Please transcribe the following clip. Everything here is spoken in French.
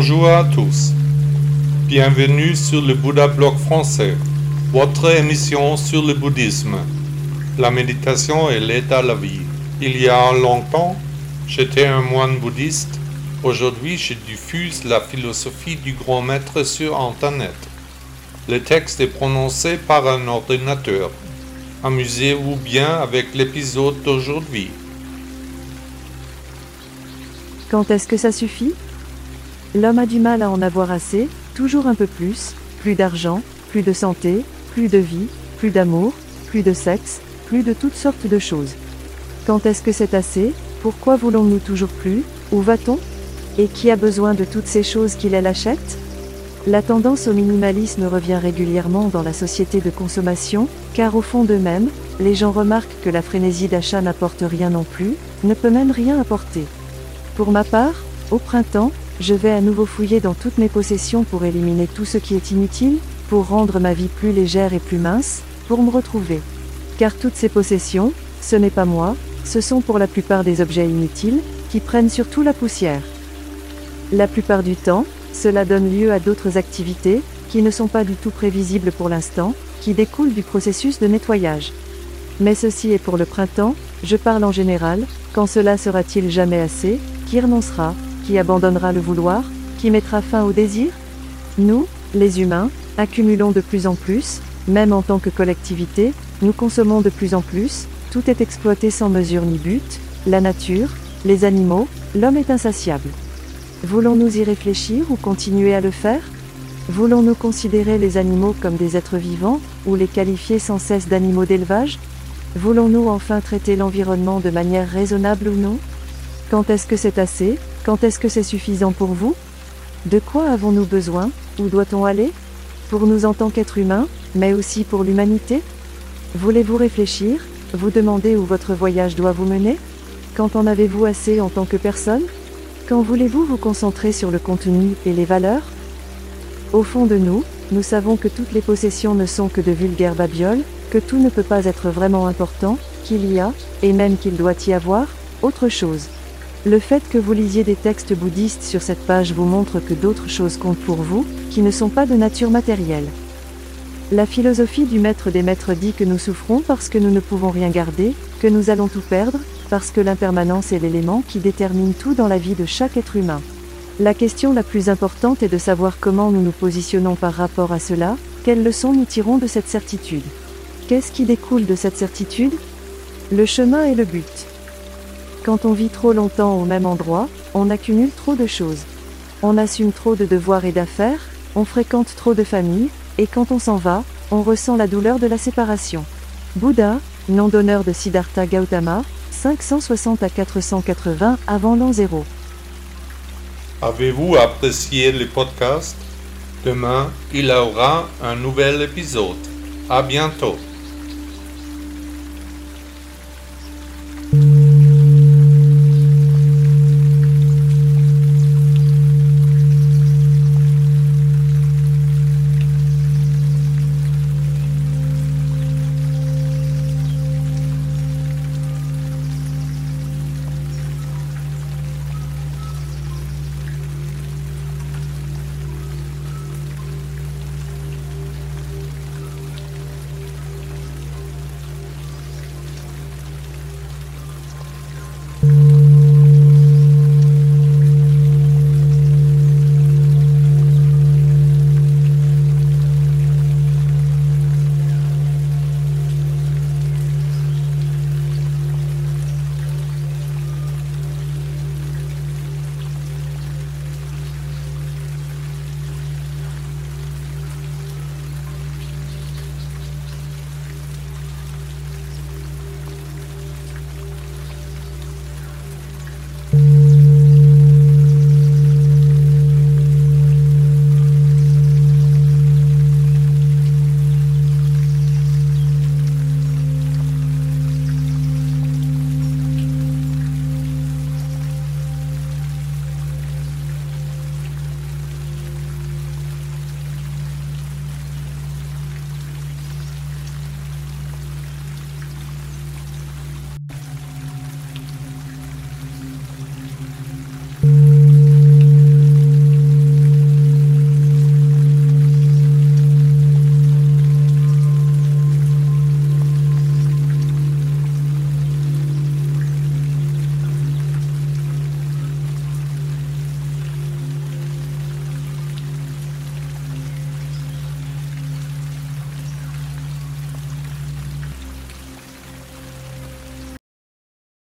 Bonjour à tous. Bienvenue sur le Bouddha Blog français, votre émission sur le bouddhisme. La méditation et l'aide à la vie. Il y a longtemps, j'étais un moine bouddhiste. Aujourd'hui, je diffuse la philosophie du grand maître sur Internet. Le texte est prononcé par un ordinateur. Amusez-vous bien avec l'épisode d'aujourd'hui. Quand est-ce que ça suffit? L'homme a du mal à en avoir assez, toujours un peu plus, plus d'argent, plus de santé, plus de vie, plus d'amour, plus de sexe, plus de toutes sortes de choses. Quand est-ce que c'est assez? Pourquoi voulons-nous toujours plus? Où va-t-on? Et qui a besoin de toutes ces choses qu'il elle achète? La tendance au minimalisme revient régulièrement dans la société de consommation, car au fond d'eux-mêmes, les gens remarquent que la frénésie d'achat n'apporte rien non plus, ne peut même rien apporter. Pour ma part, au printemps, je vais à nouveau fouiller dans toutes mes possessions pour éliminer tout ce qui est inutile, pour rendre ma vie plus légère et plus mince, pour me retrouver. Car toutes ces possessions, ce n'est pas moi, ce sont pour la plupart des objets inutiles, qui prennent surtout la poussière. La plupart du temps, cela donne lieu à d'autres activités, qui ne sont pas du tout prévisibles pour l'instant, qui découlent du processus de nettoyage. Mais ceci est pour le printemps, je parle en général, quand cela sera-t-il jamais assez, qui renoncera, qui abandonnera le vouloir, qui mettra fin au désir? Nous, les humains, accumulons de plus en plus, même en tant que collectivité, nous consommons de plus en plus, tout est exploité sans mesure ni but, la nature, les animaux, l'homme est insatiable. Voulons-nous y réfléchir ou continuer à le faire? Voulons-nous considérer les animaux comme des êtres vivants, ou les qualifier sans cesse d'animaux d'élevage? Voulons-nous enfin traiter l'environnement de manière raisonnable ou non? Quand est-ce que c'est assez? Quand est-ce que c'est suffisant pour vous? De quoi avons-nous besoin? Où doit-on aller? Pour nous en tant qu'êtres humains, mais aussi pour l'humanité? Voulez-vous réfléchir? Vous demander où votre voyage doit vous mener? Quand en avez-vous assez en tant que personne? Quand voulez-vous vous concentrer sur le contenu et les valeurs? Au fond de nous, nous savons que toutes les possessions ne sont que de vulgaires babioles, que tout ne peut pas être vraiment important, qu'il y a, et même qu'il doit y avoir, autre chose. Le fait que vous lisiez des textes bouddhistes sur cette page vous montre que d'autres choses comptent pour vous, qui ne sont pas de nature matérielle. La philosophie du maître des maîtres dit que nous souffrons parce que nous ne pouvons rien garder, que nous allons tout perdre, parce que l'impermanence est l'élément qui détermine tout dans la vie de chaque être humain. La question la plus importante est de savoir comment nous nous positionnons par rapport à cela, quelles leçons nous tirons de cette certitude. Qu'est-ce qui découle de cette certitude? Le chemin est le but. Quand on vit trop longtemps au même endroit, on accumule trop de choses. On assume trop de devoirs et d'affaires, on fréquente trop de familles, et quand on s'en va, on ressent la douleur de la séparation. Bouddha, nom d'honneur de Siddhartha Gautama, 560 à 480 avant l'an 0. Avez-vous apprécié le podcast? Demain, il y aura un nouvel épisode. À bientôt.